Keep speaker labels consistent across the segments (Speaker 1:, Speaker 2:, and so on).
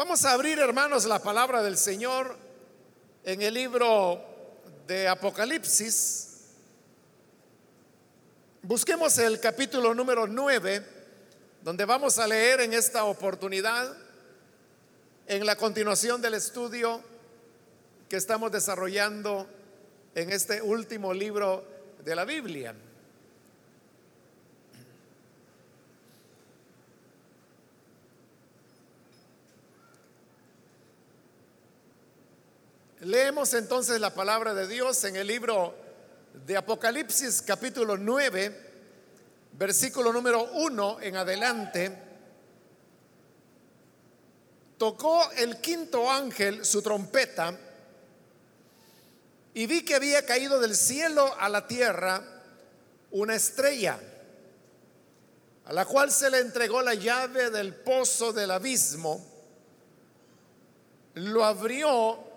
Speaker 1: Vamos a abrir, hermanos, la palabra del Señor en el libro de Apocalipsis. Busquemos el capítulo número 9, donde vamos a leer en esta oportunidad, en la continuación del estudio que estamos desarrollando en este último libro de la Biblia. Leemos entonces la palabra de Dios en el libro de Apocalipsis capítulo 9, versículo número 1 en adelante. Tocó el quinto ángel su trompeta y vi que había caído del cielo a la tierra una estrella, a la cual se le entregó la llave del pozo del abismo. Lo abrió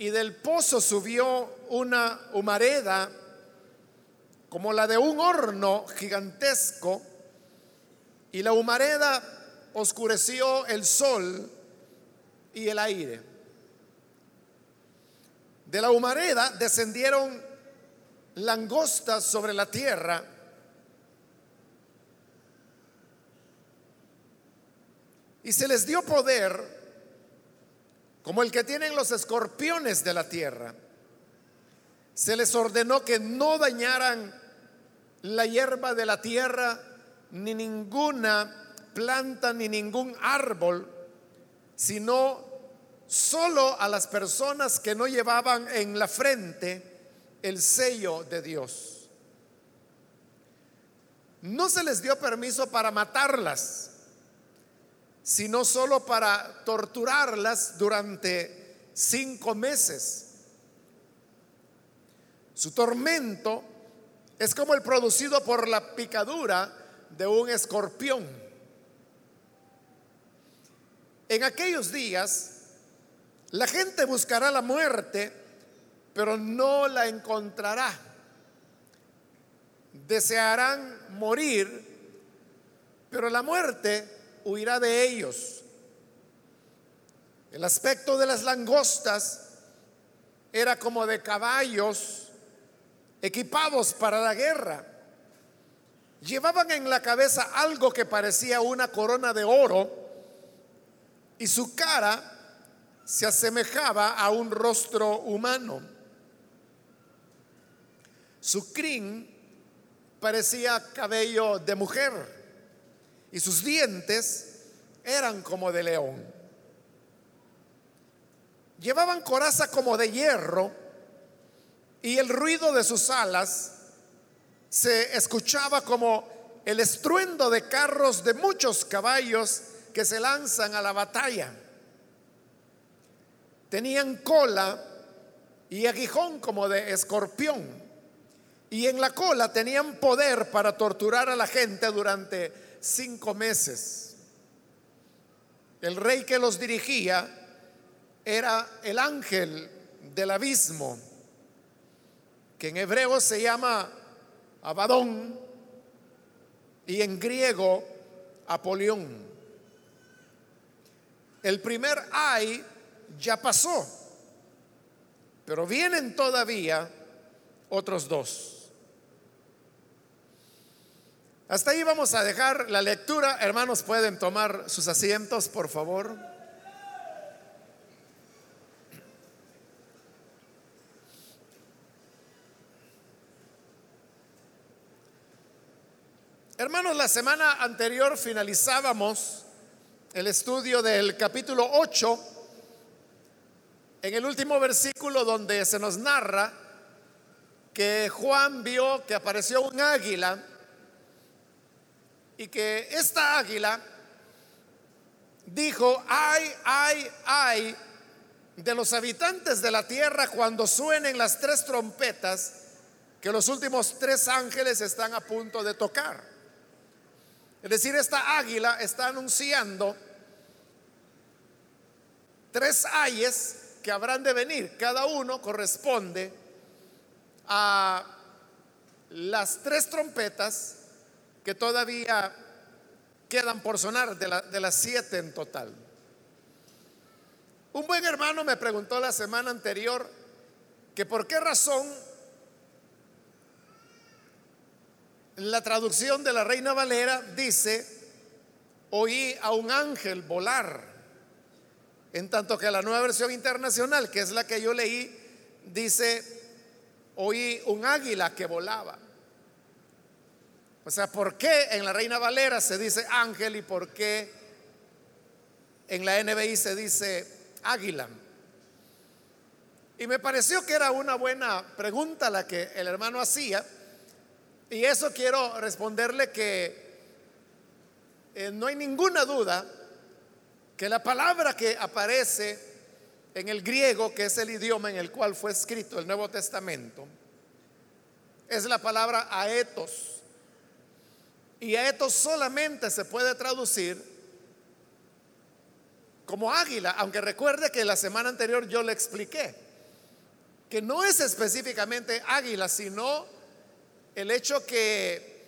Speaker 1: y del pozo subió una humareda como la de un horno gigantesco, y la humareda oscureció el sol y el aire. De la humareda descendieron langostas sobre la tierra, y se les dio poder como el que tienen los escorpiones de la tierra. Se les ordenó que no dañaran la hierba de la tierra, ni ninguna planta, ni ningún árbol, sino solo a las personas que no llevaban en la frente el sello de Dios. No se les dio permiso para matarlas sino solo para torturarlas durante cinco meses. Su tormento es como el producido por la picadura de un escorpión. En aquellos días, la gente buscará la muerte, pero no la encontrará. Desearán morir, pero la muerte huirá de ellos. El aspecto de las langostas era como de caballos equipados para la guerra. Llevaban en la cabeza algo que parecía una corona de oro y su cara se asemejaba a un rostro humano. Su crin parecía cabello de mujer y sus dientes eran como de león. Llevaban coraza como de hierro y el ruido de sus alas se escuchaba como el estruendo de carros de muchos caballos que se lanzan a la batalla. Tenían cola y aguijón como de escorpión. Y en la cola tenían poder para torturar a la gente durante cinco meses. El rey que los dirigía era el ángel del abismo, que en hebreo se llama Abadón y en griego Apolión. El primer ay ya pasó, pero vienen todavía otros dos. Hasta ahí vamos a dejar la lectura. Hermanos, pueden tomar sus asientos, por favor. Hermanos, la semana anterior finalizábamos el estudio del capítulo 8 en el último versículo donde se nos narra que Juan vio que apareció un águila y que esta águila dijo, ay, ay, ay de los habitantes de la tierra cuando suenen las tres trompetas que los últimos tres ángeles están a punto de tocar. Es decir, esta águila está anunciando tres ayes que habrán de venir. Cada uno corresponde a las tres trompetas que todavía quedan por sonar de, las siete en total. Un buen hermano me preguntó la semana anterior que por qué razón la traducción de la Reina Valera dice, oí a un ángel volar, en tanto que la nueva versión internacional, que es la que yo leí, dice, oí un águila que volaba. O sea, ¿por qué en la Reina Valera se dice ángel y por qué en la NBI se dice águila? Y me pareció que era una buena pregunta la que el hermano hacía. Y eso quiero responderle que eh, no hay ninguna duda que la palabra que aparece en el griego, que es el idioma en el cual fue escrito el Nuevo Testamento, es la palabra aetos. Y aetos solamente se puede traducir como águila, aunque recuerde que la semana anterior yo le expliqué que no es específicamente águila, sino el hecho que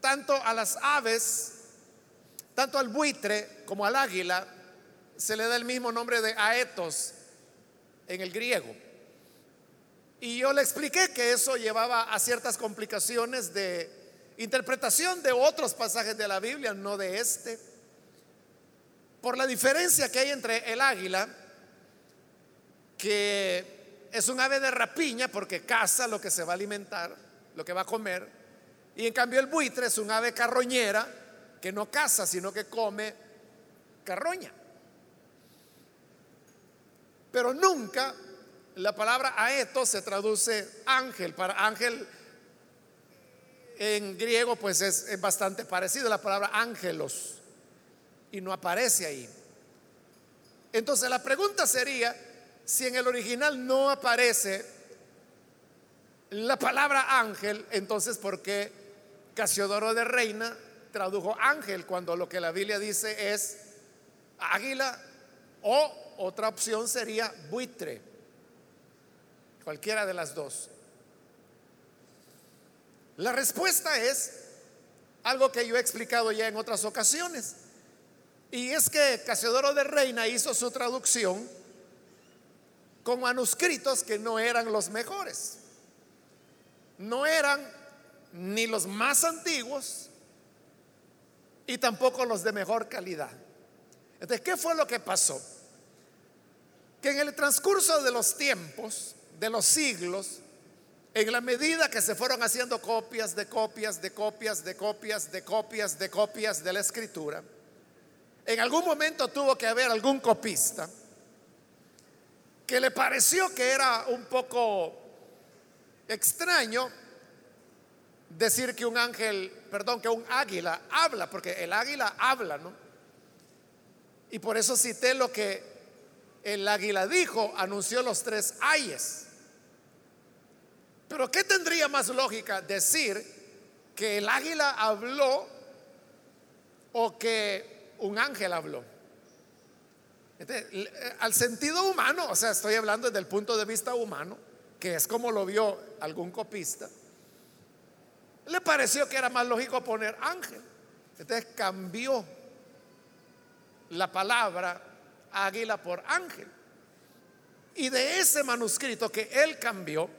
Speaker 1: tanto a las aves, tanto al buitre como al águila, se le da el mismo nombre de aetos en el griego. Y yo le expliqué que eso llevaba a ciertas complicaciones de interpretación de otros pasajes de la Biblia, no de este, por la diferencia que hay entre el águila, que es un ave de rapiña porque caza lo que se va a alimentar, lo que va a comer. Y en cambio el buitre es un ave carroñera que no caza, sino que come carroña. Pero nunca la palabra aeto se traduce ángel. Para ángel en griego pues es, bastante parecido la palabra ángelos y no aparece ahí. Entonces la pregunta sería, si en el original no aparece la palabra ángel, entonces ¿por qué Casiodoro de Reina tradujo ángel cuando lo que la Biblia dice es águila o otra opción sería buitre? Cualquiera de las dos. La respuesta es algo que yo he explicado ya en otras ocasiones. Y es que Casiodoro de Reina hizo su traducción con manuscritos que no eran los mejores. No eran ni los más antiguos y tampoco los de mejor calidad. Entonces, ¿qué fue lo que pasó? Que en el transcurso de los tiempos, de los siglos, en la medida que se fueron haciendo copias de copias, de copias, de copias, de copias, de copias de la escritura, en algún momento tuvo que haber algún copista que le pareció que era un poco extraño decir que un ángel, perdón, que un águila habla, porque el águila habla, ¿no? Y por eso cité lo que el águila dijo, anunció los tres ayes. Pero ¿qué tendría más lógica decir que el águila habló o que un ángel habló? Eh, al sentido humano, o sea, estoy hablando desde el punto de vista humano, que es como lo vio algún copista, le pareció que era más lógico poner ángel. Entonces cambió la palabra águila por ángel. Y de ese manuscrito que él cambió,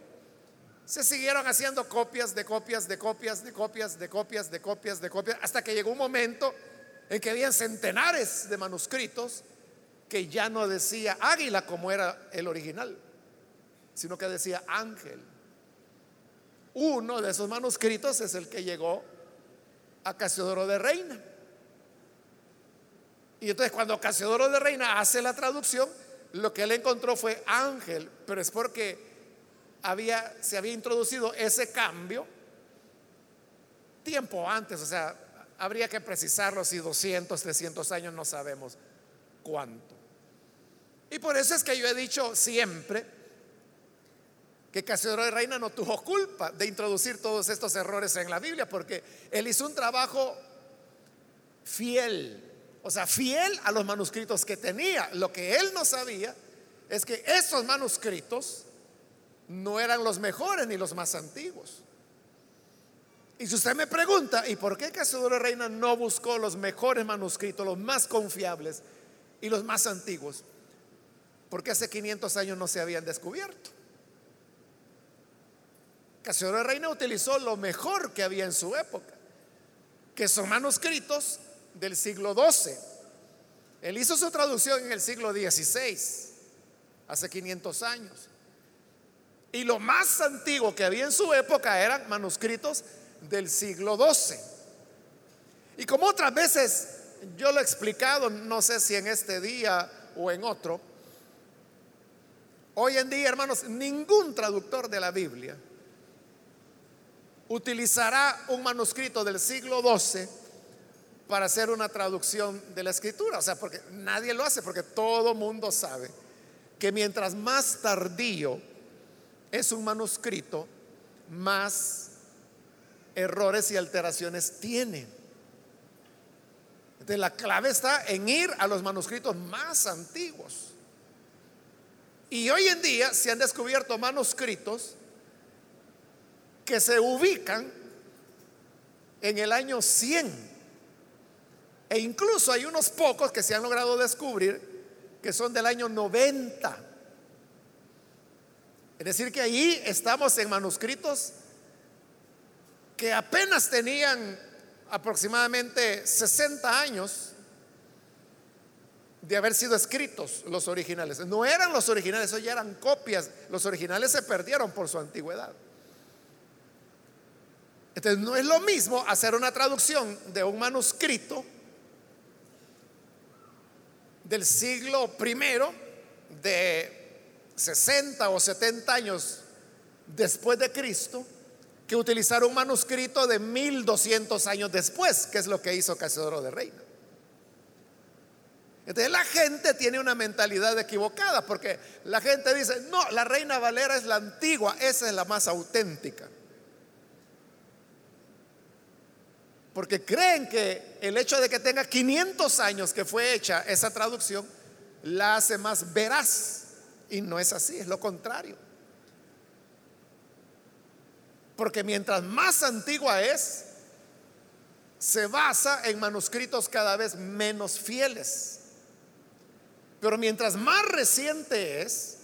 Speaker 1: se siguieron haciendo copias de copias de copias de copias de copias de copias de copias, hasta que llegó un momento en que habían centenares de manuscritos que ya no decía águila como era el original, sino que decía ángel. Uno de esos manuscritos es el que llegó a Casiodoro de Reina. Y entonces cuando Casiodoro de Reina hace la traducción, lo que él encontró fue ángel, pero es porque había, se había introducido ese cambio tiempo antes, o sea, habría que precisarlo si 200, 300 años no sabemos cuánto. Y por eso es que yo he dicho siempre que Casiodoro de Reina no tuvo culpa de introducir todos estos errores en la Biblia, porque él hizo un trabajo fiel, o sea, fiel a los manuscritos que tenía. Lo que él no sabía es que esos manuscritos no eran los mejores ni los más antiguos. Y si usted me pregunta, ¿y por qué de Reina no buscó los mejores manuscritos, los más confiables y los más antiguos? porque hace 500 años no se habían descubierto. De Reina utilizó lo mejor que había en su época, que son manuscritos del siglo XII. Él hizo su traducción en el siglo XVI, hace 500 años. Y lo más antiguo que había en su época eran manuscritos del siglo XII. Y como otras veces yo lo he explicado, no sé si en este día o en otro, hoy en día, hermanos, ningún traductor de la Biblia utilizará un manuscrito del siglo XII para hacer una traducción de la escritura. O sea, porque nadie lo hace, porque todo mundo sabe que mientras más tardío es un manuscrito, más errores y alteraciones tiene. Entonces la clave está en ir a los manuscritos más antiguos. Y hoy en día se han descubierto manuscritos que se ubican en el año 100. E incluso hay unos pocos que se han logrado descubrir que son del año 90. Es decir, que ahí estamos en manuscritos que apenas tenían aproximadamente 60 años de haber sido escritos los originales. No eran los originales, eso ya eran copias. Los originales se perdieron por su antigüedad. Entonces no es lo mismo hacer una traducción de un manuscrito del siglo primero de 60 o 70 años después de Cristo que utilizar un manuscrito de 1200 años después, que es lo que hizo Casiodoro de Reina. Entonces la gente tiene una mentalidad equivocada porque la gente dice, no, la Reina Valera es la antigua, esa es la más auténtica. Porque creen que el hecho de que tenga 500 años que fue hecha esa traducción la hace más veraz. Y no es así, es lo contrario. Porque mientras más antigua es, se basa en manuscritos cada vez menos fieles. Pero mientras más reciente es,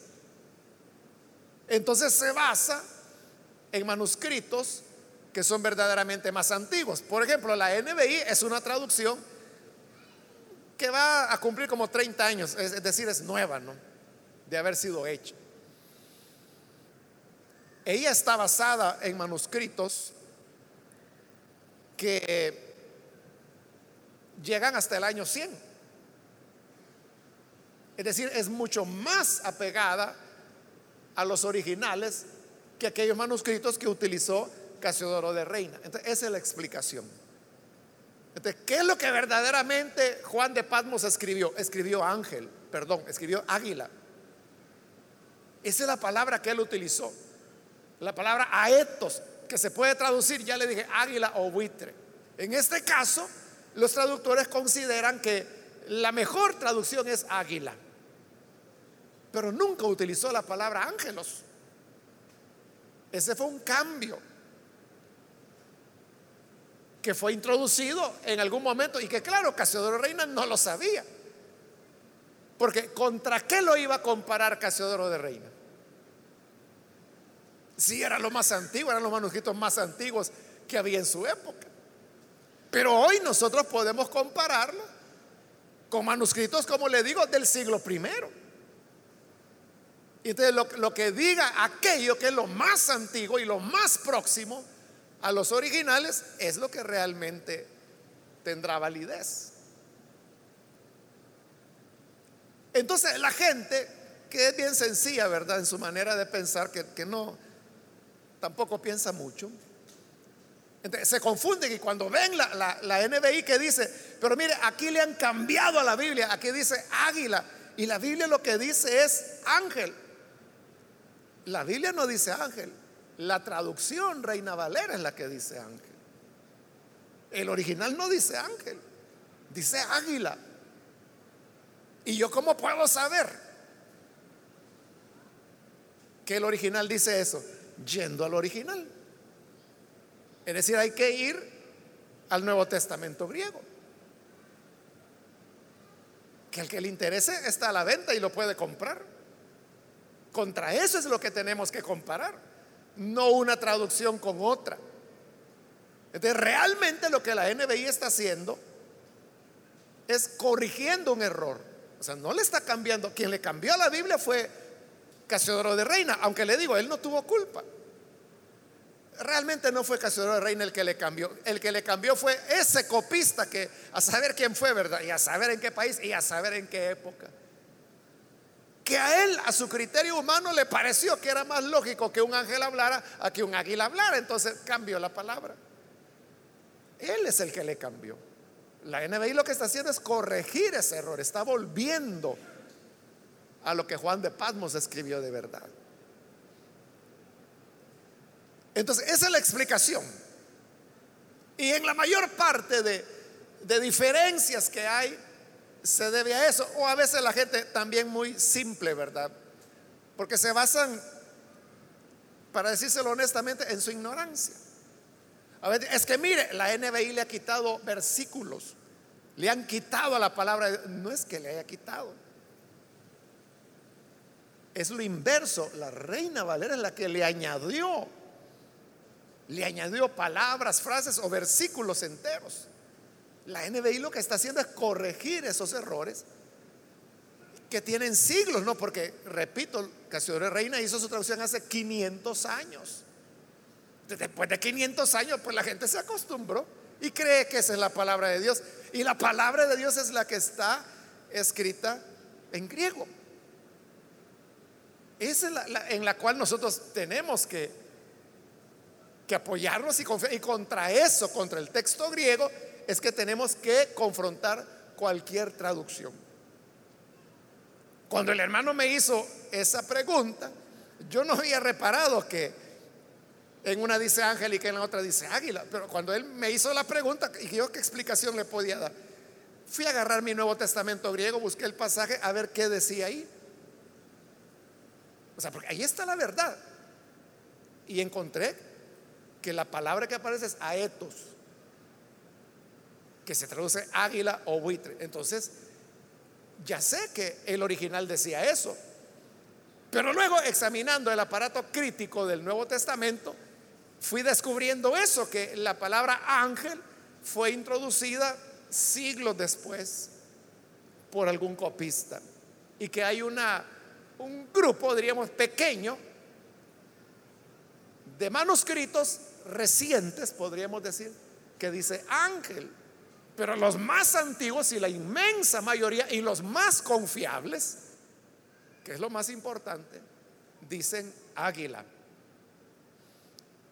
Speaker 1: entonces se basa en manuscritos que son verdaderamente más antiguos. Por ejemplo, la NBI es una traducción que va a cumplir como 30 años, es decir, es nueva, ¿no? De haber sido hecha. Ella está basada en manuscritos que llegan hasta el año 100. Es decir, es mucho más apegada a los originales que aquellos manuscritos que utilizó Casiodoro de Reina. Entonces, esa es la explicación. Entonces, ¿qué es lo que verdaderamente Juan de Patmos escribió? Escribió ángel, perdón, escribió águila. Esa es la palabra que él utilizó. La palabra aetos, que se puede traducir, ya le dije, águila o buitre. En este caso, los traductores consideran que la mejor traducción es águila. Pero nunca utilizó la palabra ángelos. Ese fue un cambio que fue introducido en algún momento y que claro, Casiodoro Reina no lo sabía. Porque ¿contra qué lo iba a comparar Casiodoro de Reina? Si era lo más antiguo, eran los manuscritos más antiguos que había en su época. Pero hoy nosotros podemos compararlo con manuscritos, como le digo, del siglo primero. Y entonces lo, lo que diga aquello que es lo más antiguo y lo más próximo a los originales es lo que realmente tendrá validez. Entonces la gente, que es bien sencilla, ¿verdad? En su manera de pensar, que, no, tampoco piensa mucho. Se confunden y cuando ven la, la, NBI que dice, pero mire, aquí le han cambiado a la Biblia, aquí dice águila, y la Biblia lo que dice es ángel. La Biblia no dice ángel, la traducción Reina Valera es la que dice ángel. El original no dice ángel, dice águila. ¿Y yo cómo puedo saber que el original dice eso? Yendo al original. Es decir, hay que ir al Nuevo Testamento griego. que el que le interese está a la venta y lo puede comprar. Contra eso es lo que tenemos que comparar, no una traducción con otra. Entonces, realmente lo que la NBI está haciendo es corrigiendo un error. O sea, no le está cambiando. Quien le cambió a la Biblia fue Casiodoro de Reina, aunque le digo, él no tuvo culpa. Realmente no fue Casiodoro de Reina el que le cambió. El que le cambió fue ese copista que a saber quién fue, ¿verdad? Y a saber en qué país y a saber en qué época. Que a él, a su criterio humano, le pareció que era más lógico que un ángel hablara a que un águila hablara. Entonces cambió la palabra. Él es el que le cambió. La NBI lo que está haciendo es corregir ese error. Está volviendo a lo que Juan de Patmos escribió de verdad. Entonces, esa es la explicación. Y en la mayor parte de, de diferencias que hay, se debe a eso. O a veces la gente también muy simple, ¿verdad? Porque se basan, para decírselo honestamente, en su ignorancia. A es que mire, la NBI le ha quitado versículos, le han quitado a la palabra. No es que le haya quitado, es lo inverso. La reina Valera es la que le añadió le añadió palabras, frases o versículos enteros. La NBI lo que está haciendo es corregir esos errores que tienen siglos, ¿no? Porque, repito, Casiodoro Reina hizo su traducción hace 500 años. Después de 500 años, pues la gente se acostumbró y cree que esa es la palabra de Dios. Y la palabra de Dios es la que está escrita en griego. Esa es la, en la cual nosotros tenemos que que apoyarnos y confiar. Y contra eso, contra el texto griego, es que tenemos que confrontar cualquier traducción. Cuando el hermano me hizo esa pregunta, yo no había reparado que en una dice ángel y que en la otra dice águila. Pero cuando él me hizo la pregunta, y yo qué explicación le podía dar, fui a agarrar mi Nuevo Testamento griego, busqué el pasaje a ver qué decía ahí. Porque ahí está la verdad. Y encontré que la palabra que aparece es aetos, que se traduce águila o buitre. Entonces, ya sé que el original decía eso. Pero luego, examinando el aparato crítico del Nuevo Testamento, fui descubriendo eso, que la palabra ángel fue introducida siglos después por algún copista. Y que hay una, un grupo, diríamos, pequeño de manuscritos recientes, podríamos decir, que dice ángel. Pero los más antiguos y la inmensa mayoría y los más confiables, que es lo más importante, dicen águila.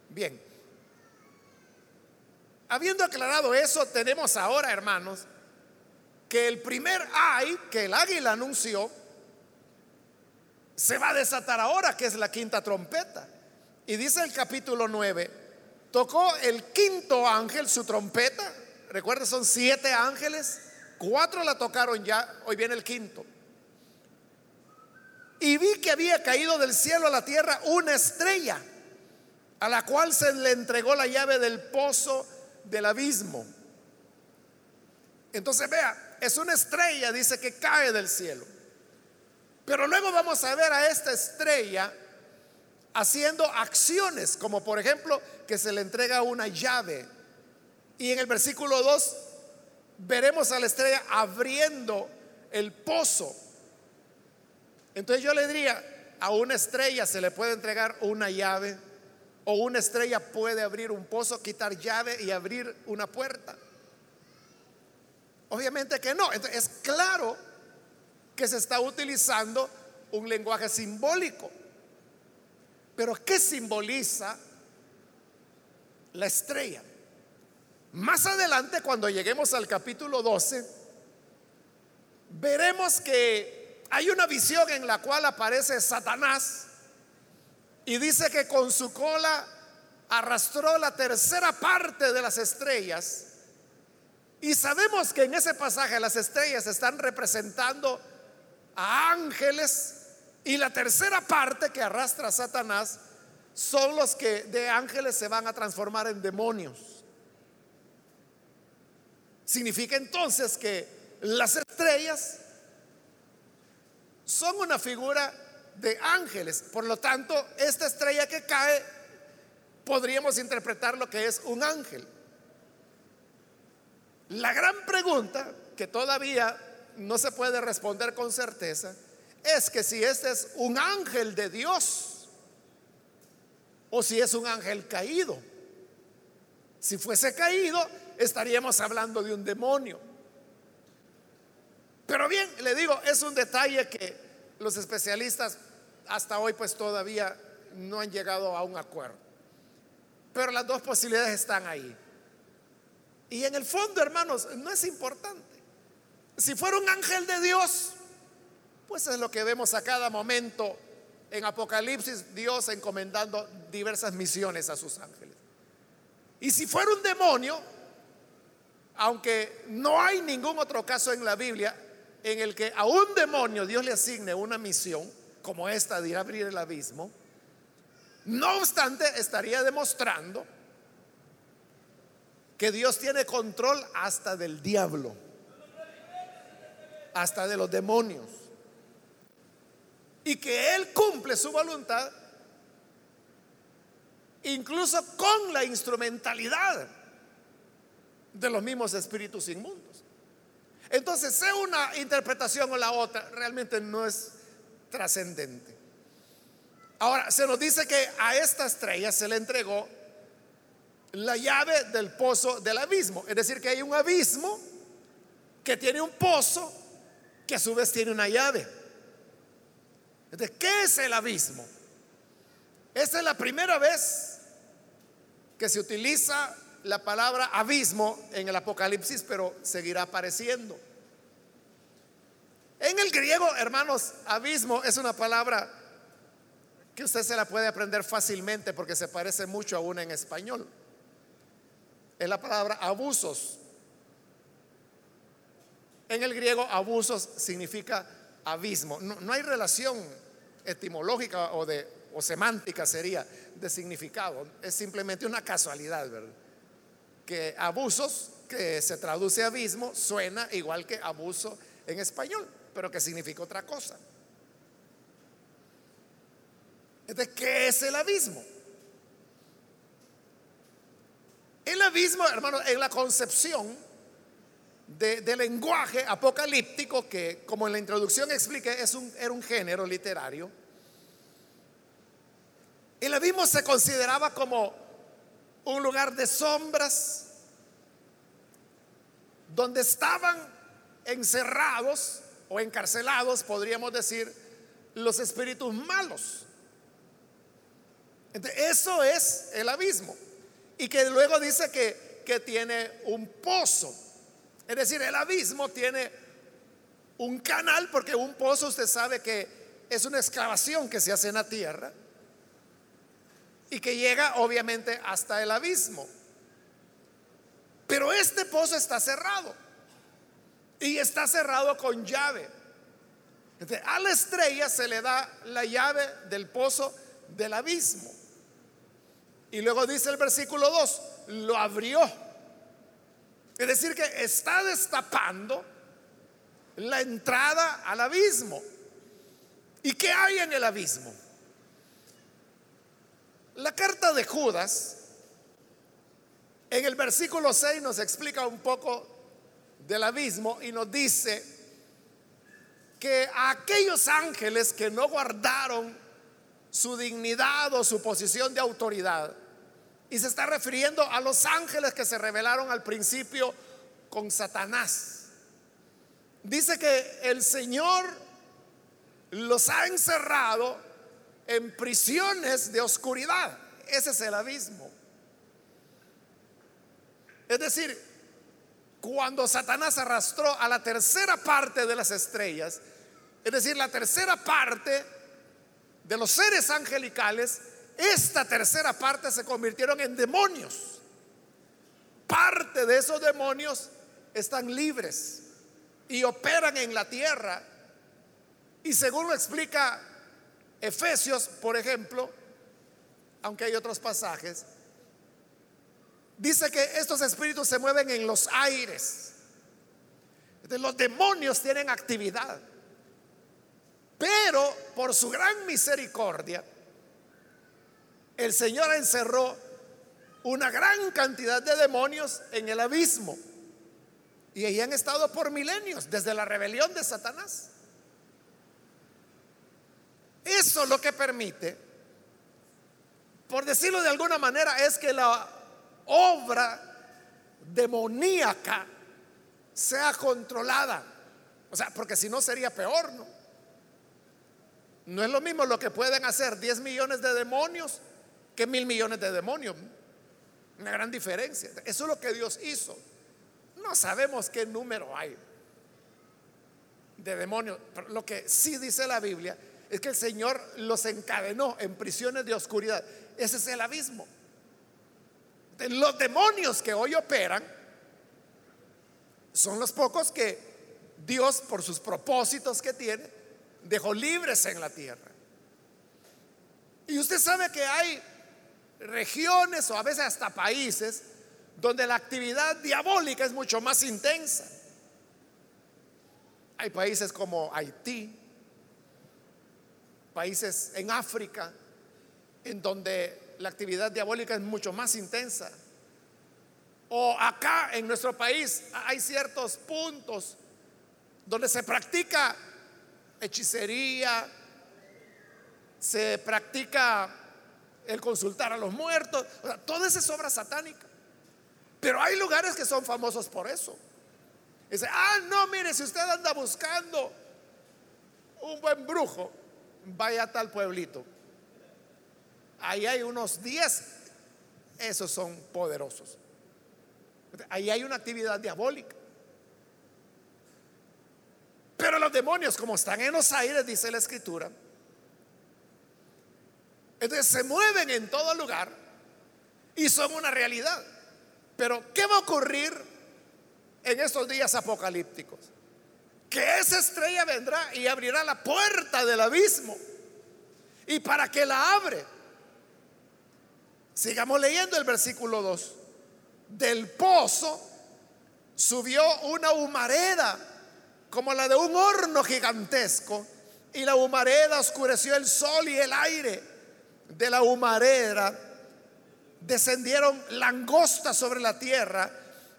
Speaker 1: Bien, habiendo aclarado eso, tenemos ahora, hermanos, que el primer ay que el águila anunció se va a desatar ahora, que es la quinta trompeta. Y dice el capítulo 9, Tocó el quinto ángel su trompeta. Recuerda, son siete ángeles. Cuatro la tocaron ya. Hoy viene el quinto. Y vi que había caído del cielo a la tierra una estrella, a la cual se le entregó la llave del pozo del abismo. Entonces vea, es una estrella, dice que cae del cielo. Pero luego vamos a ver a esta estrella haciendo acciones, como por ejemplo que se le entrega una llave. Y en el versículo 2 veremos a la estrella abriendo el pozo. Entonces yo le diría, a una estrella se le puede entregar una llave o una estrella puede abrir un pozo, quitar llave y abrir una puerta. Obviamente que no. Entonces es claro que se está utilizando un lenguaje simbólico. Pero ¿qué simboliza la estrella? Más adelante, cuando lleguemos al capítulo 12, veremos que hay una visión en la cual aparece Satanás y dice que con su cola arrastró la tercera parte de las estrellas. Y sabemos que en ese pasaje las estrellas están representando a ángeles y la tercera parte que arrastra Satanás son los que de ángeles se van a transformar en demonios. Significa entonces que las estrellas son una figura de ángeles. Por lo tanto, esta estrella que cae podríamos interpretar lo que es un ángel. La gran pregunta que todavía no se puede responder con certeza es que si este es un ángel de Dios o si es un ángel caído. Si fuese caído, estaríamos hablando de un demonio. Pero bien, le digo, es un detalle que los especialistas hasta hoy pues todavía no han llegado a un acuerdo. Pero las dos posibilidades están ahí. Y en el fondo, hermanos, no es importante. Si fuera un ángel de Dios, pues es lo que vemos a cada momento en Apocalipsis, Dios encomendando diversas misiones a sus ángeles. Y si fuera un demonio, aunque no hay ningún otro caso en la Biblia en el que a un demonio Dios le asigne una misión como esta de ir a abrir el abismo, no obstante estaría demostrando que Dios tiene control hasta del diablo, hasta de los demonios, y que Él cumple su voluntad incluso con la instrumentalidad de los mismos espíritus inmundos. Entonces, sea una interpretación o la otra, realmente no es trascendente. Ahora, se nos dice que a esta estrella se le entregó la llave del pozo del abismo. Es decir, que hay un abismo que tiene un pozo que a su vez tiene una llave. Entonces, ¿qué es el abismo? Esta es la primera vez que se utiliza la palabra abismo en el Apocalipsis, pero seguirá apareciendo. En el griego, hermanos, abismo es una palabra que usted se la puede aprender fácilmente porque se parece mucho a una en español. Es la palabra abusos. En el griego, abusos significa abismo. No, hay relación etimológica o, de, o semántica sería de significado. Es simplemente una casualidad, ¿verdad? Que abusos, que se traduce abismo, suena igual que abuso en español, pero que significa otra cosa. Entonces, ¿qué es el abismo? El abismo, hermano, en la concepción de, lenguaje apocalíptico, que como en la introducción expliqué, es un, era un género literario, el abismo se consideraba como un lugar de sombras donde estaban encerrados o encarcelados, podríamos decir, los espíritus malos. eso es el abismo. Y que luego dice que, que tiene un pozo. Es decir, el abismo tiene un canal, porque un pozo usted sabe que es una excavación que se hace en la tierra y que llega obviamente hasta el abismo. Pero este pozo está cerrado y está cerrado con llave. a la estrella se le da la llave del pozo del abismo. Y luego dice el versículo 2, lo abrió. Es decir, que está destapando la entrada al abismo. ¿Y qué hay en el abismo? La carta de Judas, en el versículo 6 nos explica un poco del abismo y nos dice que a aquellos ángeles que no guardaron su dignidad o su posición de autoridad, y se está refiriendo a los ángeles que se rebelaron al principio con Satanás, dice que el Señor los ha encerrado en prisiones de oscuridad. Ese es el abismo. Es decir, cuando Satanás arrastró a la tercera parte de las estrellas, es decir, la tercera parte de los seres angelicales, esta tercera parte se convirtieron en demonios. Parte de esos demonios están libres y operan en la tierra. Y según lo explica Efesios, por ejemplo, aunque hay otros pasajes, dice que estos espíritus se mueven en los aires. los demonios tienen actividad. Pero por su gran misericordia, el Señor encerró una gran cantidad de demonios en el abismo. Y ahí han estado por milenios, desde la rebelión de Satanás. Eso lo que permite, por decirlo de alguna manera, es que la obra demoníaca sea controlada. O sea, porque si no sería peor, ¿no? No es lo mismo lo que pueden hacer 10 millones de demonios que mil millones de demonios. Una gran diferencia. Eso es lo que Dios hizo. No sabemos qué número hay de demonios. Lo que sí dice la Biblia es que el Señor los encadenó en prisiones de oscuridad. Ese es el abismo. Los demonios que hoy operan son los pocos que Dios, por sus propósitos que tiene, dejó libres en la tierra. Y usted sabe que hay regiones o a veces hasta países donde la actividad diabólica es mucho más intensa. Hay países como Haití, países en África, en donde la actividad diabólica es mucho más intensa. O acá en nuestro país hay ciertos puntos donde se practica hechicería, se practica el consultar a los muertos, o sea, toda esa es obra satánica. Pero hay lugares que son famosos por eso. Dice, ah, no, mire, si usted anda buscando un buen brujo, vaya a tal pueblito. Ahí hay unos 10, esos son poderosos. Ahí hay una actividad diabólica. Pero los demonios, como están en los aires, dice la escritura, entonces se mueven en todo lugar y son una realidad. Pero ¿qué va a ocurrir en estos días apocalípticos? Que esa estrella vendrá y abrirá la puerta del abismo. ¿Y para que la abre? Sigamos leyendo el versículo 2. Del pozo subió una humareda como la de un horno gigantesco y la humareda oscureció el sol y el aire de la humareda descendieron langostas sobre la tierra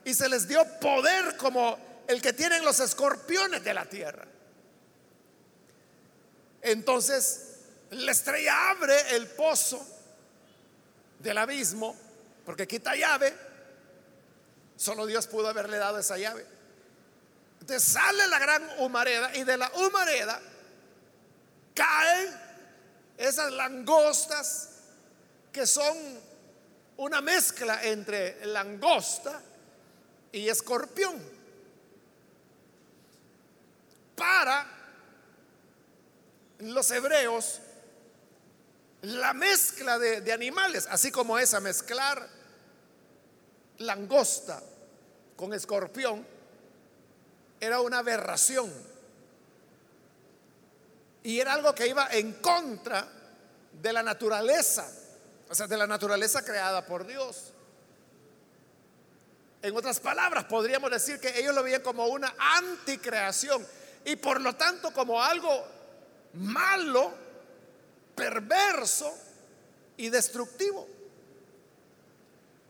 Speaker 1: y se les dio poder como el que tienen los escorpiones de la tierra. Entonces la estrella abre el pozo del abismo porque quita llave. Solo Dios pudo haberle dado esa llave. Entonces sale la gran humareda y de la humareda caen esas langostas que son una mezcla entre langosta y escorpión. Para los hebreos, la mezcla de, animales, así como esa, mezclar langosta con escorpión, era una aberración y era algo que iba en contra de la naturaleza, o sea, de la naturaleza creada por Dios. En otras palabras, podríamos decir que ellos lo veían como una anticreación y por lo tanto como algo malo, perverso y destructivo.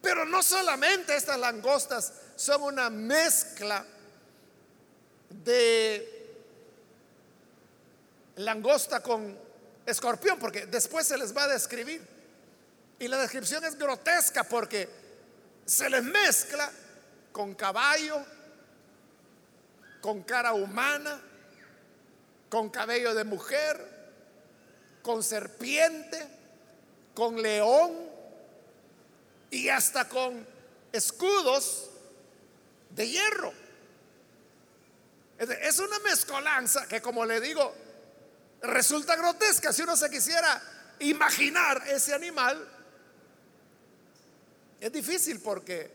Speaker 1: Pero no solamente estas langostas son una mezcla de langosta con escorpión, porque después se les va a describir. Y la descripción es grotesca porque se les mezcla con caballo, con cara humana, con cabello de mujer, con serpiente, con león y hasta con escudos de hierro. Es una mezcolanza que, como le digo, resulta grotesca. Si uno se quisiera imaginar ese animal, es difícil porque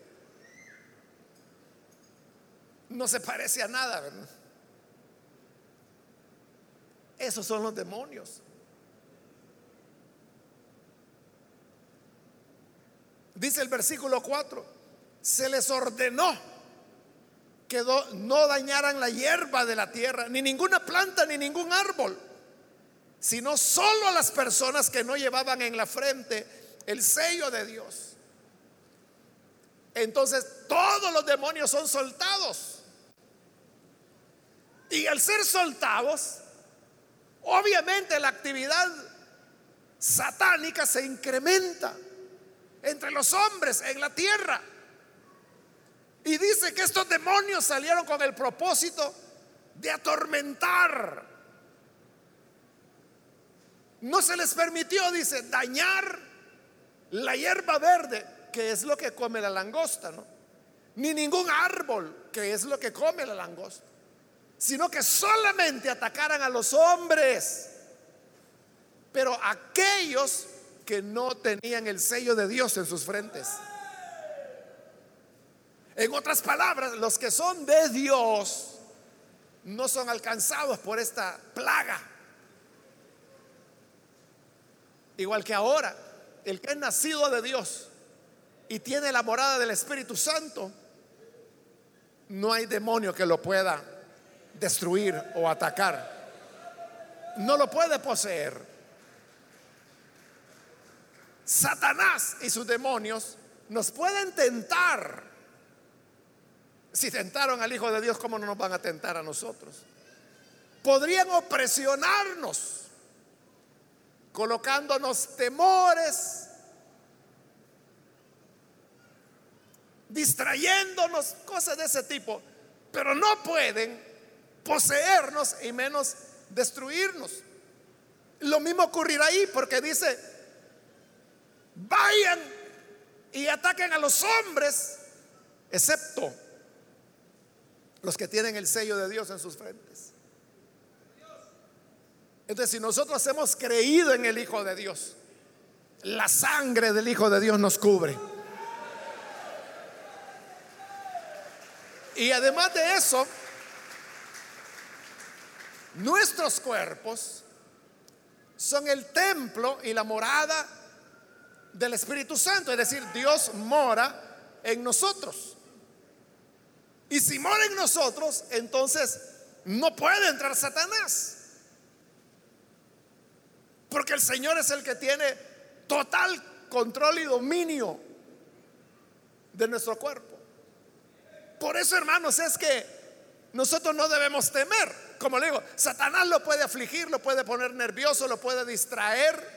Speaker 1: no se parece a nada, ¿verdad? Esos son los demonios. Dice el versículo 4, se les ordenó que no dañaran la hierba de la tierra, ni ninguna planta, ni ningún árbol sino solo a las personas que no llevaban en la frente el sello de Dios. Entonces todos los demonios son soltados. Y al ser soltados, obviamente la actividad satánica se incrementa entre los hombres en la tierra. Y dice que estos demonios salieron con el propósito de atormentar. No se les permitió, dice, dañar la hierba verde, que es lo que come la langosta. Ni ningún árbol, que es lo que come la langosta, sino que solamente atacaran a los hombres, pero aquellos que no tenían el sello de Dios en sus frentes. En otras palabras, los que son de Dios no son alcanzados por esta plaga. Igual que ahora, el que es nacido de Dios y tiene la morada del Espíritu Santo, no hay demonio que lo pueda destruir o atacar. No lo puede poseer. Satanás y sus demonios nos pueden tentar. Si tentaron al Hijo de Dios, ¿cómo no nos van a tentar a nosotros? Podrían opresionarnos, colocándonos temores, distrayéndonos, cosas de ese tipo. Pero no pueden poseernos y menos destruirnos. Lo mismo ocurrirá ahí porque dice, vayan y ataquen a los hombres, excepto los que tienen el sello de Dios en sus frentes. Entonces, si nosotros hemos creído en el Hijo de Dios, la sangre del Hijo de Dios nos cubre. Y además de eso, nuestros cuerpos son el templo y la morada del Espíritu Santo, es decir, Dios mora en nosotros. Y si mora en nosotros, entonces no puede entrar Satanás. Porque el Señor es el que tiene total control y dominio de nuestro cuerpo. Por eso, hermanos, es que nosotros no debemos temer. Como le digo, Satanás lo puede afligir, lo puede poner nervioso, lo puede distraer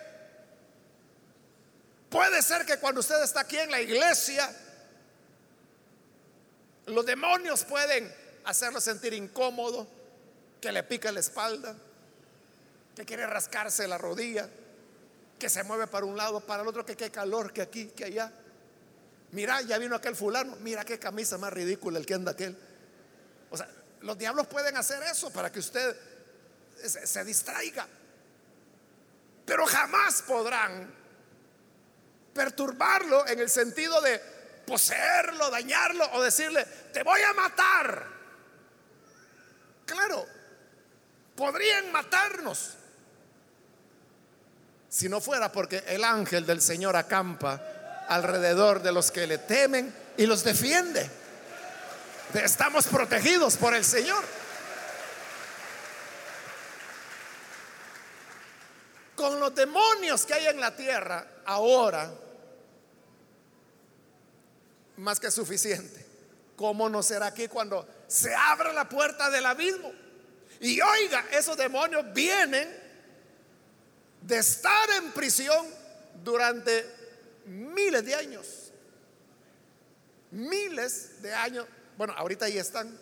Speaker 1: Puede ser que cuando usted está aquí en la iglesia, los demonios pueden hacerlo sentir incómodo, que le pica la espalda, que quiere rascarse la rodilla, que se mueve para un lado, para el otro, que qué calor, que aquí, que allá. Mira, ya vino aquel fulano, mira qué camisa más ridícula el que anda aquel. O sea, los diablos pueden hacer eso para que usted se, se distraiga. Pero jamás podrán perturbarlo en el sentido de poseerlo, dañarlo o decirle, te voy a matar. Claro, podrían matarnos si no fuera porque el ángel del Señor acampa alrededor de los que le temen y los defiende. Estamos protegidos por el Señor. Con los demonios que hay en la tierra ahora, más que suficiente. ¿Cómo no será aquí cuando se abra la puerta del abismo? Y oiga, esos demonios vienen de estar en prisión durante miles de años. Miles de años. Bueno, ahorita ahí están.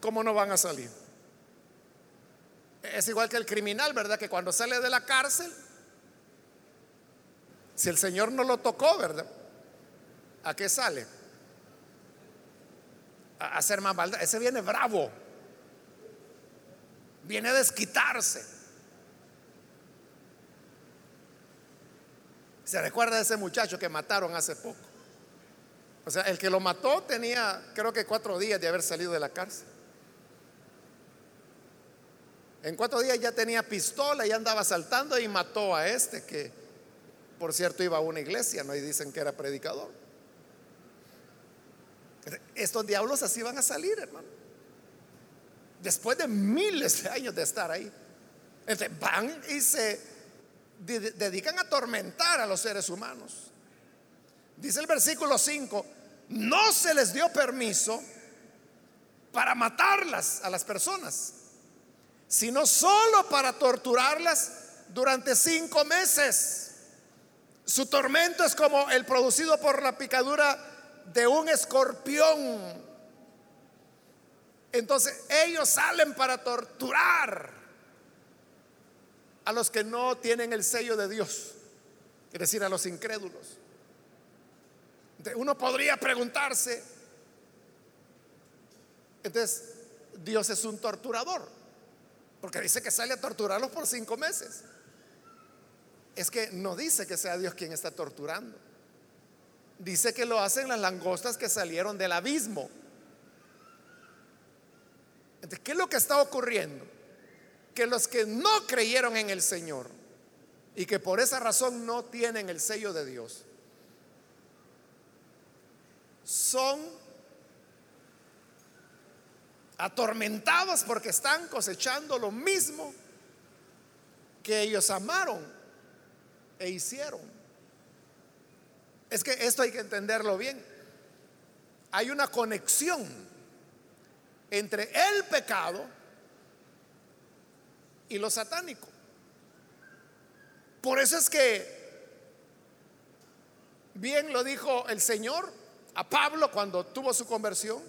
Speaker 1: ¿Cómo no van a salir? Es igual que el criminal, ¿verdad? Que cuando sale de la cárcel, si el Señor no lo tocó, ¿verdad? ¿A qué sale? A hacer más maldad. Ese viene bravo. Viene a desquitarse. Se recuerda de ese muchacho que mataron hace poco. O sea, el que lo mató tenía, creo que cuatro días de haber salido de la cárcel. En cuatro días ya tenía pistola y andaba saltando y mató a este que, por cierto, iba a una iglesia, ¿no? Y dicen que era predicador. Estos diablos así van a salir, hermano. Después de miles de años de estar ahí. Entonces van y se dedican a atormentar a los seres humanos. Dice el versículo 5, no se les dio permiso para matarlas a las personas, sino solo para torturarlas durante cinco meses. Su tormento es como el producido por la picadura de un escorpión. Entonces ellos salen para torturar a los que no tienen el sello de Dios, es decir, a los incrédulos. Uno podría preguntarse, entonces Dios es un torturador, porque dice que sale a torturarlos por cinco meses. Es que no dice que sea Dios quien está torturando. Dice que lo hacen las langostas que salieron del abismo. Entonces, ¿qué es lo que está ocurriendo? Que los que no creyeron en el Señor y que por esa razón no tienen el sello de Dios, son atormentados porque están cosechando lo mismo que ellos amaron e hicieron. Es que esto hay que entenderlo bien. Hay una conexión entre el pecado y lo satánico. Por eso es que bien lo dijo el Señor a Pablo cuando tuvo su conversión.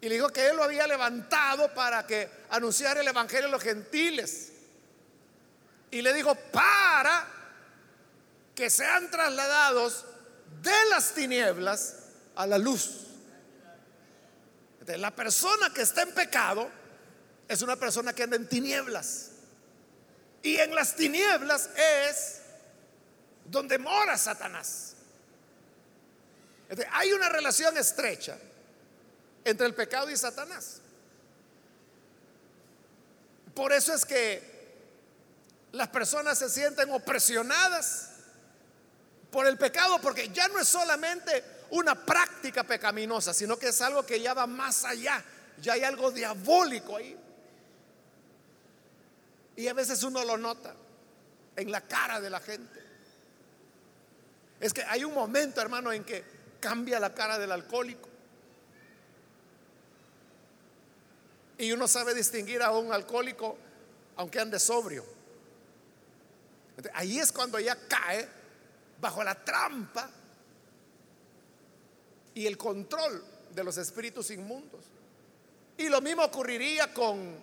Speaker 1: Y le dijo que él lo había levantado para que anunciara el Evangelio a los gentiles. Y le dijo, para que sean trasladados de las tinieblas a la luz. la persona que está en pecado es una persona que anda en tinieblas. Y en las tinieblas es donde mora Satanás hay una relación estrecha entre el pecado y Satanás. Por eso es que las personas se sienten opresionadas por el pecado, porque ya no es solamente una práctica pecaminosa, sino que es algo que ya va más allá, ya hay algo diabólico ahí. Y a veces uno lo nota en la cara de la gente. Es que hay un momento, hermano, en que cambia la cara del alcohólico. Y uno sabe distinguir a un alcohólico aunque ande sobrio. Ahí es cuando ya cae bajo la trampa y el control de los espíritus inmundos. Y lo mismo ocurriría con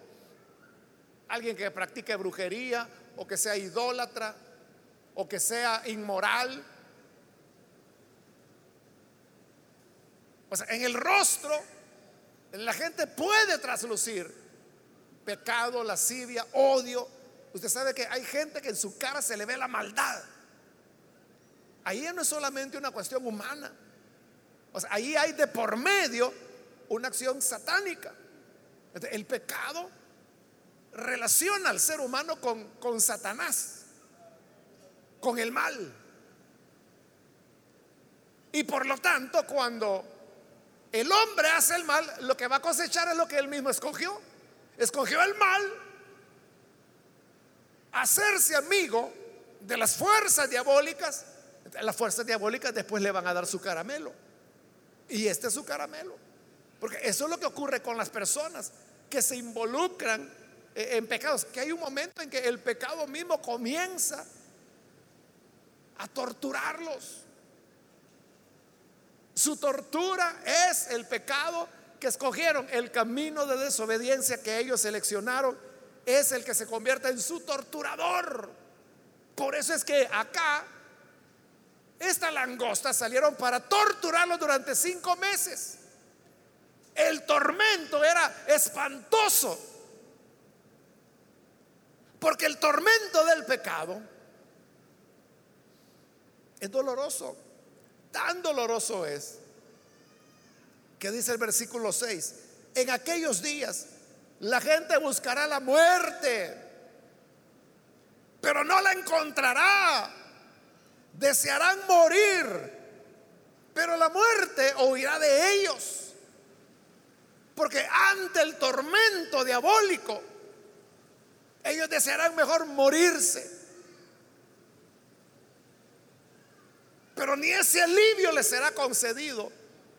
Speaker 1: alguien que practique brujería o que sea idólatra o que sea inmoral O sea, en el rostro la gente puede traslucir pecado, lascivia, odio. Usted sabe que hay gente que en su cara se le ve la maldad. Ahí no es solamente una cuestión humana. O sea, ahí hay de por medio una acción satánica. El pecado relaciona al ser humano con, con Satanás, con el mal. Y por lo tanto, cuando el hombre hace el mal, lo que va a cosechar es lo que él mismo escogió. Escogió el mal, hacerse amigo de las fuerzas diabólicas. Las fuerzas diabólicas después le van a dar su caramelo. Y este es su caramelo. Porque eso es lo que ocurre con las personas que se involucran en pecados. Que hay un momento en que el pecado mismo comienza a torturarlos. Su tortura es el pecado que escogieron. El camino de desobediencia que ellos seleccionaron es el que se convierte en su torturador. Por eso es que acá esta langosta salieron para torturarlo durante cinco meses. El tormento era espantoso. Porque el tormento del pecado es doloroso. Tan doloroso es que dice el versículo 6, en aquellos días la gente buscará la muerte, pero no la encontrará. Desearán morir, pero la muerte huirá de ellos. Porque ante el tormento diabólico, Ellos desearán mejor morirse. Pero ni ese alivio les será concedido,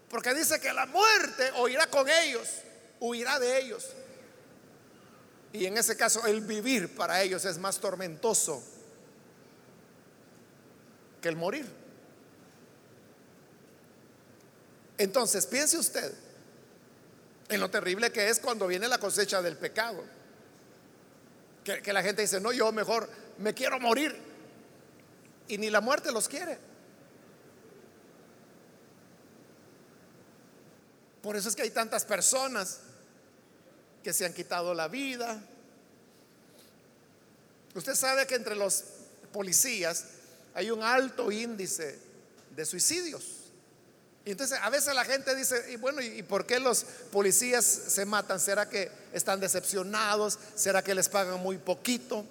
Speaker 1: porque dice que la muerte o irá con ellos, huirá de ellos. Y en ese caso el vivir para ellos es más tormentoso que el morir. Entonces, piense usted en lo terrible que es cuando viene la cosecha del pecado. Que, la gente dice, no, yo mejor me quiero morir. Y ni la muerte los quiere. Por eso es que hay tantas personas que se han quitado la vida. Usted sabe que entre los policías hay un alto índice de suicidios. Y entonces a veces la gente dice, y bueno, ¿y por qué los policías se matan? ¿Será que están decepcionados? ¿Será que les pagan muy poquito?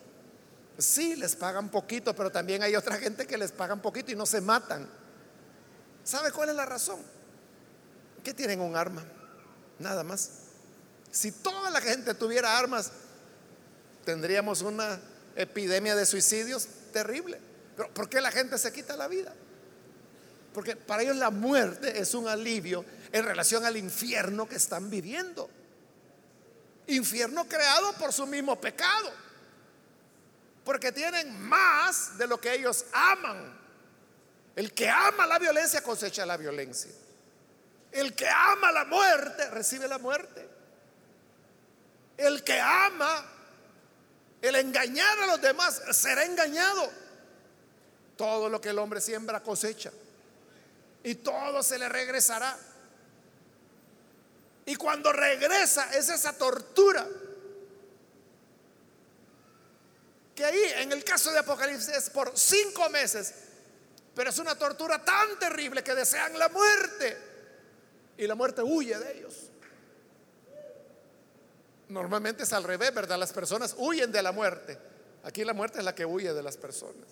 Speaker 1: Sí, les pagan poquito, pero también hay otra gente que les pagan poquito y no se matan. ¿Sabe cuál es la razón? Que tienen un arma, nada más. Si toda la gente tuviera armas, tendríamos una epidemia de suicidios terrible. Pero ¿por qué la gente se quita la vida? Porque para ellos la muerte es un alivio en relación al infierno que están viviendo. Infierno creado por su mismo pecado. Porque tienen más de lo que ellos aman. El que ama la violencia cosecha la violencia. El que ama la muerte recibe la muerte. El que ama el engañar a los demás será engañado. Todo lo que el hombre siembra cosecha. Y todo se le regresará. Y cuando regresa es esa tortura. Que ahí en el caso de Apocalipsis es por cinco meses. Pero es una tortura tan terrible que desean la muerte y la muerte huye de ellos. Normalmente es al revés, ¿verdad? Las personas huyen de la muerte. Aquí la muerte es la que huye de las personas.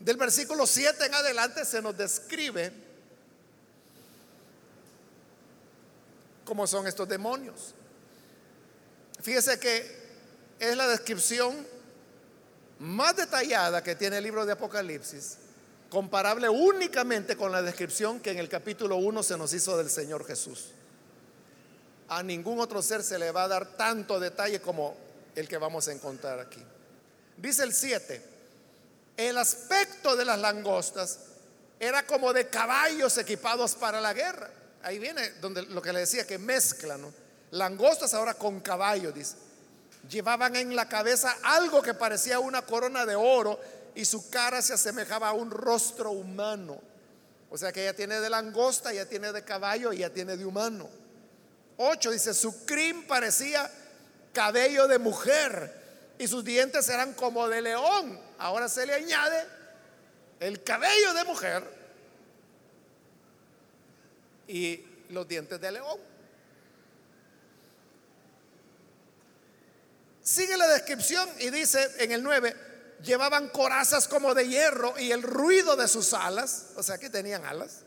Speaker 1: Del versículo 7 en adelante se nos describe cómo son estos demonios. Fíjese que es la descripción más detallada que tiene el libro de Apocalipsis comparable únicamente con la descripción que en el capítulo 1 se nos hizo del Señor Jesús. A ningún otro ser se le va a dar tanto detalle como el que vamos a encontrar aquí. Dice el 7, el aspecto de las langostas era como de caballos equipados para la guerra. Ahí viene donde lo que le decía que mezclan, Langostas ahora con caballos, dice. Llevaban en la cabeza algo que parecía una corona de oro y su cara se asemejaba a un rostro humano. O sea que ella tiene de langosta, ella tiene de caballo y ella tiene de humano. 8 dice, su crin parecía cabello de mujer y sus dientes eran como de león. Ahora se le añade el cabello de mujer y los dientes de león. Sigue la descripción y dice en el 9, llevaban corazas como de hierro y el ruido de sus alas, o sea que tenían alas,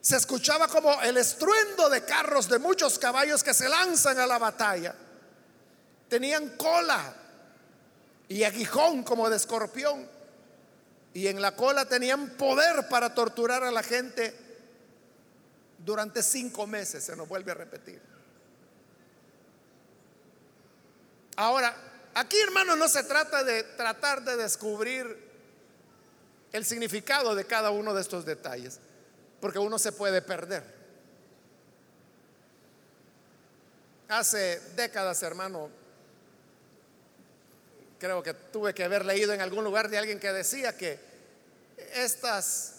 Speaker 1: se escuchaba como el estruendo de carros de muchos caballos que se lanzan a la batalla. Tenían cola y aguijón como de escorpión. Y en la cola tenían poder para torturar a la gente durante cinco meses, se nos vuelve a repetir. Ahora, Aquí, hermano, no se trata de tratar de descubrir el significado de cada uno de estos detalles, porque uno se puede perder. Hace décadas, hermano, creo que tuve que haber leído en algún lugar de alguien que decía que estas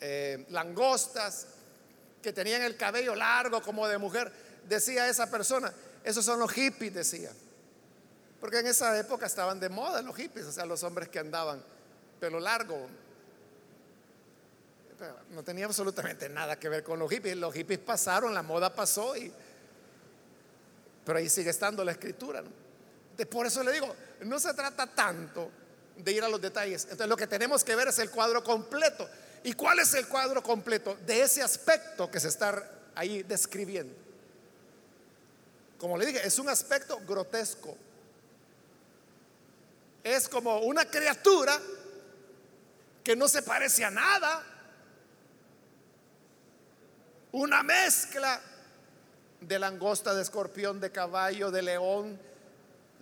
Speaker 1: eh, langostas que tenían el cabello largo como de mujer, decía esa persona, esos son los hippies, decía. Porque en esa época estaban de moda los hippies, o sea, los hombres que andaban pelo largo. no tenía absolutamente nada que ver con los hippies. Los hippies pasaron, la moda pasó, y, pero ahí sigue estando la escritura. Por eso le digo, no se trata tanto de ir a los detalles. Entonces lo que tenemos que ver es el cuadro completo. ¿Y cuál es el cuadro completo de ese aspecto que se está ahí describiendo? como le dije, es un aspecto grotesco. Es como una criatura que no se parece a nada. Una mezcla de langosta, de escorpión, de caballo, de león,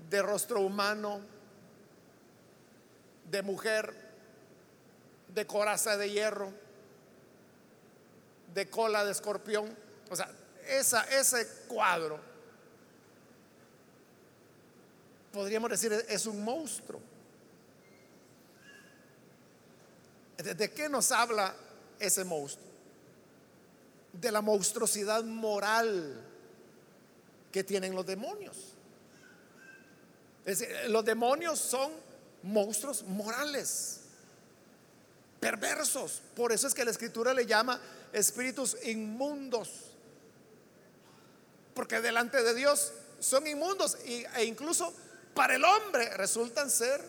Speaker 1: de rostro humano, de mujer, de coraza de hierro, de cola de escorpión. O sea, esa, ese cuadro, podríamos decir, es un monstruo. ¿De qué nos habla ese monstruo? De la monstruosidad moral que tienen los demonios. Es decir, los demonios son monstruos morales, perversos. Por eso es que la escritura le llama espíritus inmundos. Porque delante de Dios son inmundos e incluso para el hombre resultan ser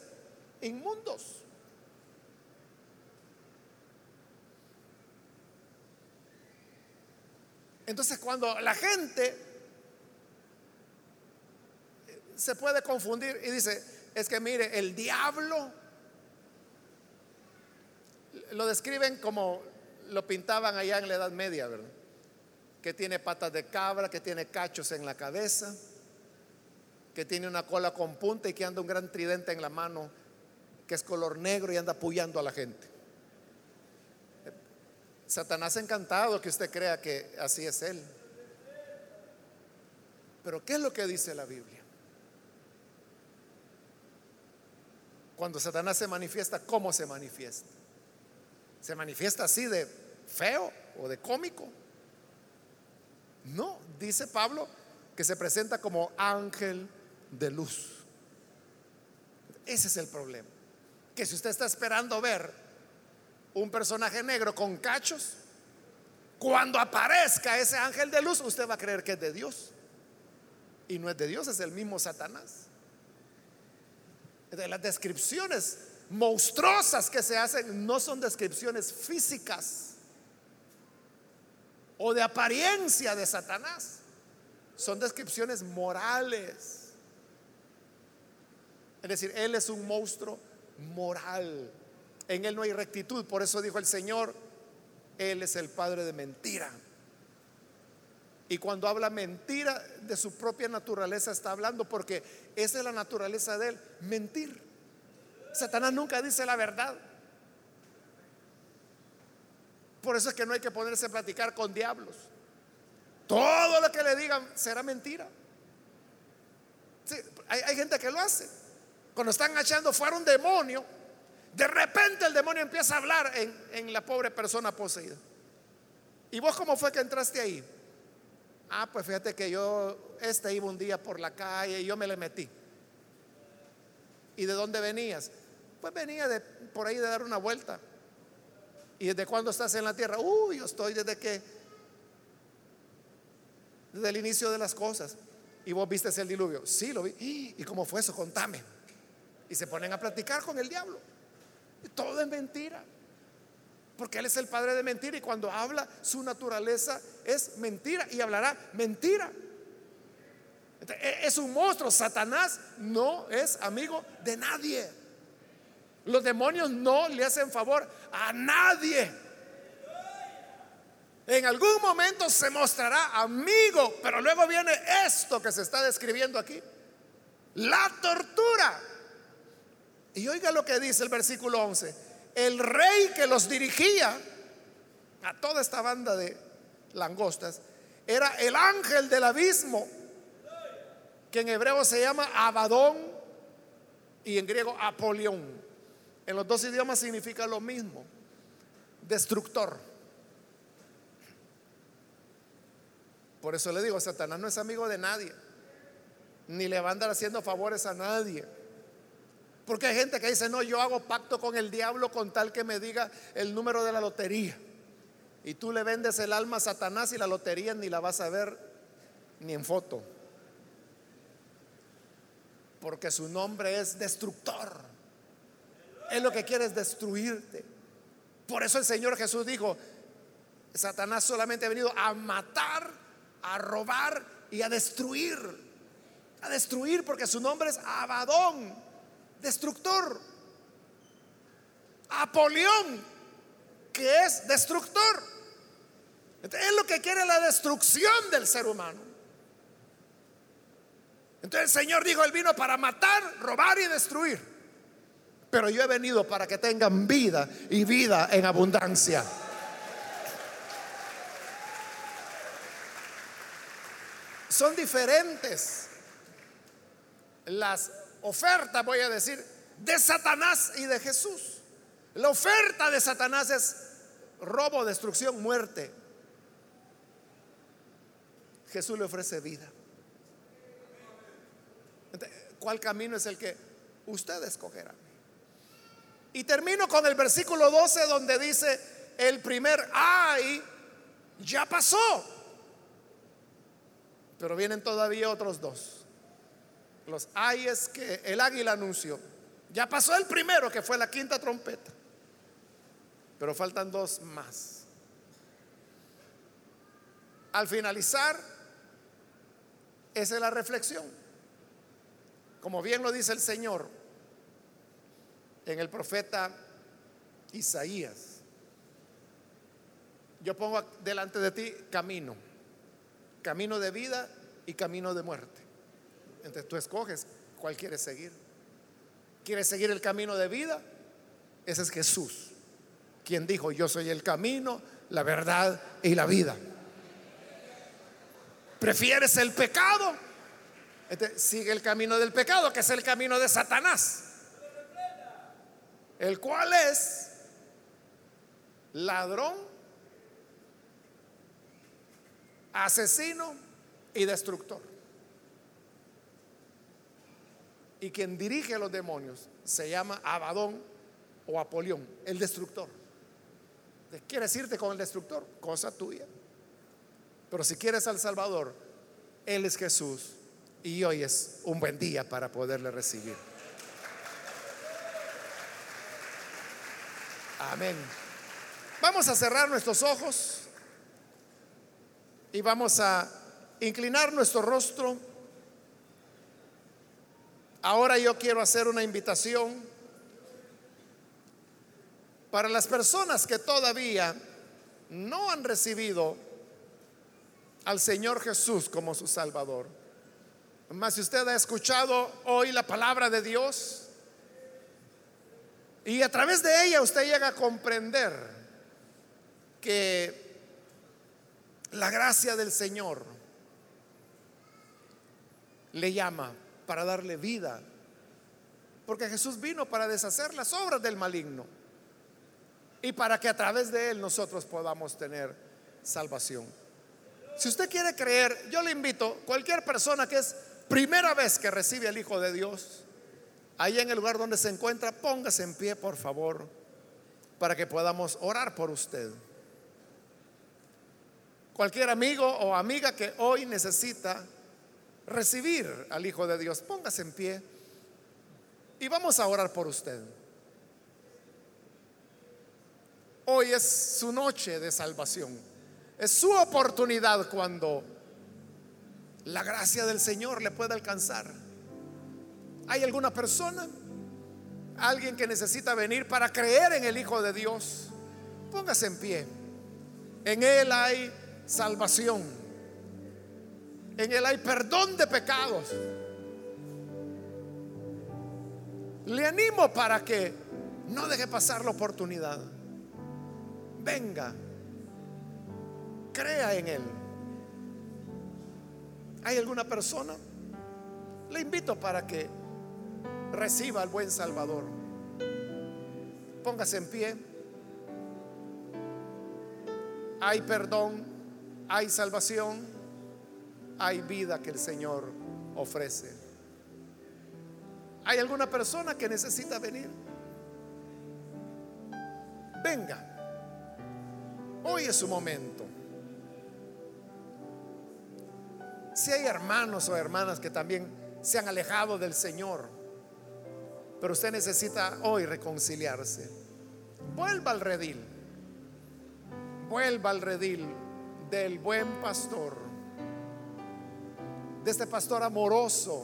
Speaker 1: inmundos. Entonces cuando la gente se puede confundir y dice, es que mire, el diablo lo describen como lo pintaban allá en la Edad Media, ¿verdad? Que tiene patas de cabra, que tiene cachos en la cabeza, que tiene una cola con punta y que anda un gran tridente en la mano, que es color negro y anda apoyando a la gente. Satanás encantado que usted crea que así es él. Pero ¿qué es lo que dice la Biblia? Cuando Satanás se manifiesta, ¿cómo se manifiesta? ¿Se manifiesta así de feo o de cómico? No, dice Pablo que se presenta como ángel de luz. Ese es el problema. Que si usted está esperando ver un personaje negro con cachos, cuando aparezca ese ángel de luz, usted va a creer que es de Dios. Y no es de Dios, es el mismo Satanás. De las descripciones monstruosas que se hacen no son descripciones físicas o de apariencia de Satanás, son descripciones morales. Es decir, Él es un monstruo moral. En Él no hay rectitud. Por eso dijo el Señor, Él es el Padre de mentira. Y cuando habla mentira de su propia naturaleza está hablando porque esa es la naturaleza de Él, mentir. Satanás nunca dice la verdad. Por eso es que no hay que ponerse a platicar con diablos. Todo lo que le digan será mentira. hay, gente que lo hace. Cuando están echando fuera un demonio, de repente el demonio empieza a hablar en, en la pobre persona poseída. ¿Y vos cómo fue que entraste ahí? Ah, pues fíjate que yo, este iba un día por la calle y yo me le metí. ¿Y de dónde venías? Pues venía de por ahí de dar una vuelta. ¿Y desde cuándo estás en la tierra? Uy, yo estoy desde que, desde el inicio de las cosas. ¿Y vos viste el diluvio? Sí, lo vi. ¿Y cómo fue eso? Contame. Y se ponen a platicar con el diablo. Todo es mentira. Porque Él es el padre de mentira y cuando habla su naturaleza es mentira y hablará mentira. E, es un monstruo. Satanás no es amigo de nadie. Los demonios no le hacen favor a nadie. En algún momento se mostrará amigo, pero luego viene esto que se está describiendo aquí. La tortura. Y oiga lo que dice el versículo 11 el rey que los dirigía a toda esta banda de langostas era el ángel del abismo, que en hebreo se llama Abadón y en griego Apolión. En los dos idiomas significa lo mismo, destructor. Por eso le digo, Satanás no es amigo de nadie, ni le va a andar haciendo favores a nadie. Porque hay gente que dice, no, yo hago pacto con el diablo con tal que me diga el número de la lotería. Y tú le vendes el alma a Satanás y la lotería ni la vas a ver ni en foto. Porque su nombre es destructor. Él lo que quiere es destruirte. Por eso el Señor Jesús dijo, Satanás solamente ha venido a matar, a robar y a destruir. A destruir porque su nombre es Abadón, destructor. Apolión, que es destructor. Entonces, es lo que quiere la destrucción del ser humano. Entonces el Señor dijo, Él vino para matar, robar y destruir. Pero yo he venido para que tengan vida y vida en abundancia. Son diferentes las ofertas, voy a decir, de Satanás y de Jesús. La oferta de Satanás es robo, destrucción, muerte. Jesús le ofrece vida. ¿Cuál camino es el que usted escogerá? Y termino con el versículo 12 donde dice, el primer ay ya pasó. Pero vienen todavía otros dos. Los ayes que el águila anunció. Ya pasó el primero, que fue la quinta trompeta. Pero faltan dos más. Al finalizar, esa es la reflexión. Como bien lo dice el Señor en el profeta Isaías. Yo pongo delante de ti camino, camino de vida y camino de muerte. Entonces tú escoges cuál quieres seguir. ¿Quieres seguir el camino de vida? Ese es Jesús, quien dijo, yo soy el camino, la verdad y la vida. ¿Prefieres el pecado? Este, sigue el camino del pecado, que es el camino de Satanás, el cual es ladrón, asesino y destructor. Y quien dirige a los demonios se llama Abadón o Apolión, el destructor. ¿Quieres irte con el destructor? Cosa tuya. Pero si quieres al Salvador, Él es Jesús y hoy es un buen día para poderle recibir. Amén. Vamos a cerrar nuestros ojos y vamos a inclinar nuestro rostro. Ahora yo quiero hacer una invitación para las personas que todavía no han recibido al Señor Jesús como su Salvador. Mas si usted ha escuchado hoy la palabra de Dios y a través de ella usted llega a comprender que la gracia del Señor le llama para darle vida. Porque Jesús vino para deshacer las obras del maligno y para que a través de él nosotros podamos tener salvación. Si usted quiere creer, yo le invito, cualquier persona que es primera vez que recibe al Hijo de Dios, ahí en el lugar donde se encuentra, póngase en pie, por favor, para que podamos orar por usted. Cualquier amigo o amiga que hoy necesita recibir al Hijo de Dios, póngase en pie y vamos a orar por usted. Hoy es su noche de salvación. Es su oportunidad cuando la gracia del Señor le puede alcanzar. ¿Hay alguna persona? Alguien que necesita venir para creer en el Hijo de Dios. Póngase en pie. En Él hay salvación. En Él hay perdón de pecados. Le animo para que no deje pasar la oportunidad. Venga. Crea en Él. ¿Hay alguna persona? Le invito para que reciba al buen Salvador. Póngase en pie. Hay perdón, hay salvación, hay vida que el Señor ofrece. ¿Hay alguna persona que necesita venir? Venga. Hoy es su momento. Si hay hermanos o hermanas que también se han alejado del Señor, pero usted necesita hoy reconciliarse, vuelva al redil, vuelva al redil del buen pastor de este pastor amoroso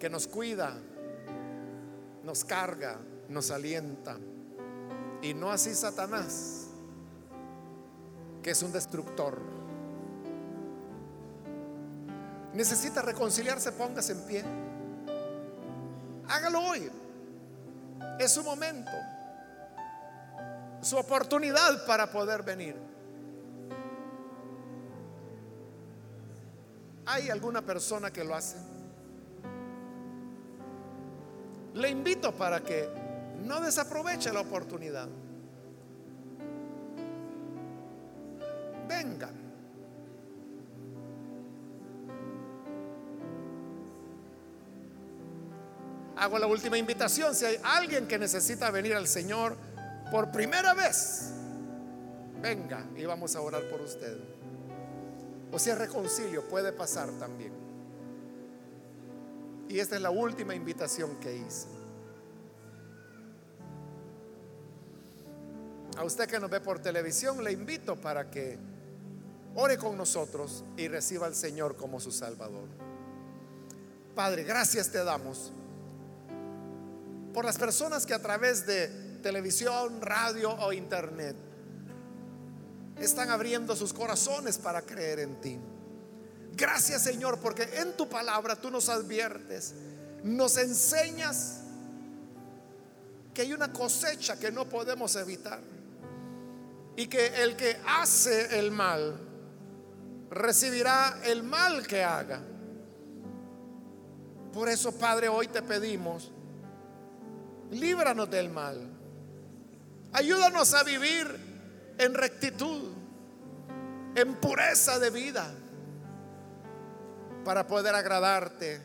Speaker 1: que nos cuida, nos carga, nos alienta. Y no así Satanás, que es un destructor. Necesita reconciliarse, póngase en pie. Hágalo hoy. Es su momento. Su oportunidad para poder venir. ¿Hay alguna persona que lo hace? Le invito para que no desaproveche la oportunidad. Venga. Hago la última invitación. Si hay alguien que necesita venir al Señor por primera vez, venga y vamos a orar por usted. O si es reconcilio, puede pasar también. Y esta es la última invitación que hice. A usted que nos ve por televisión, le invito para que ore con nosotros y reciba al Señor como su Salvador. Padre, gracias te damos por las personas que a través de televisión, radio o internet están abriendo sus corazones para creer en ti. Gracias Señor, porque en tu palabra tú nos adviertes, nos enseñas que hay una cosecha que no podemos evitar y que el que hace el mal recibirá el mal que haga. Por eso, Padre, hoy te pedimos líbranos del mal. Ayúdanos a vivir en rectitud, en pureza de vida, para poder agradarte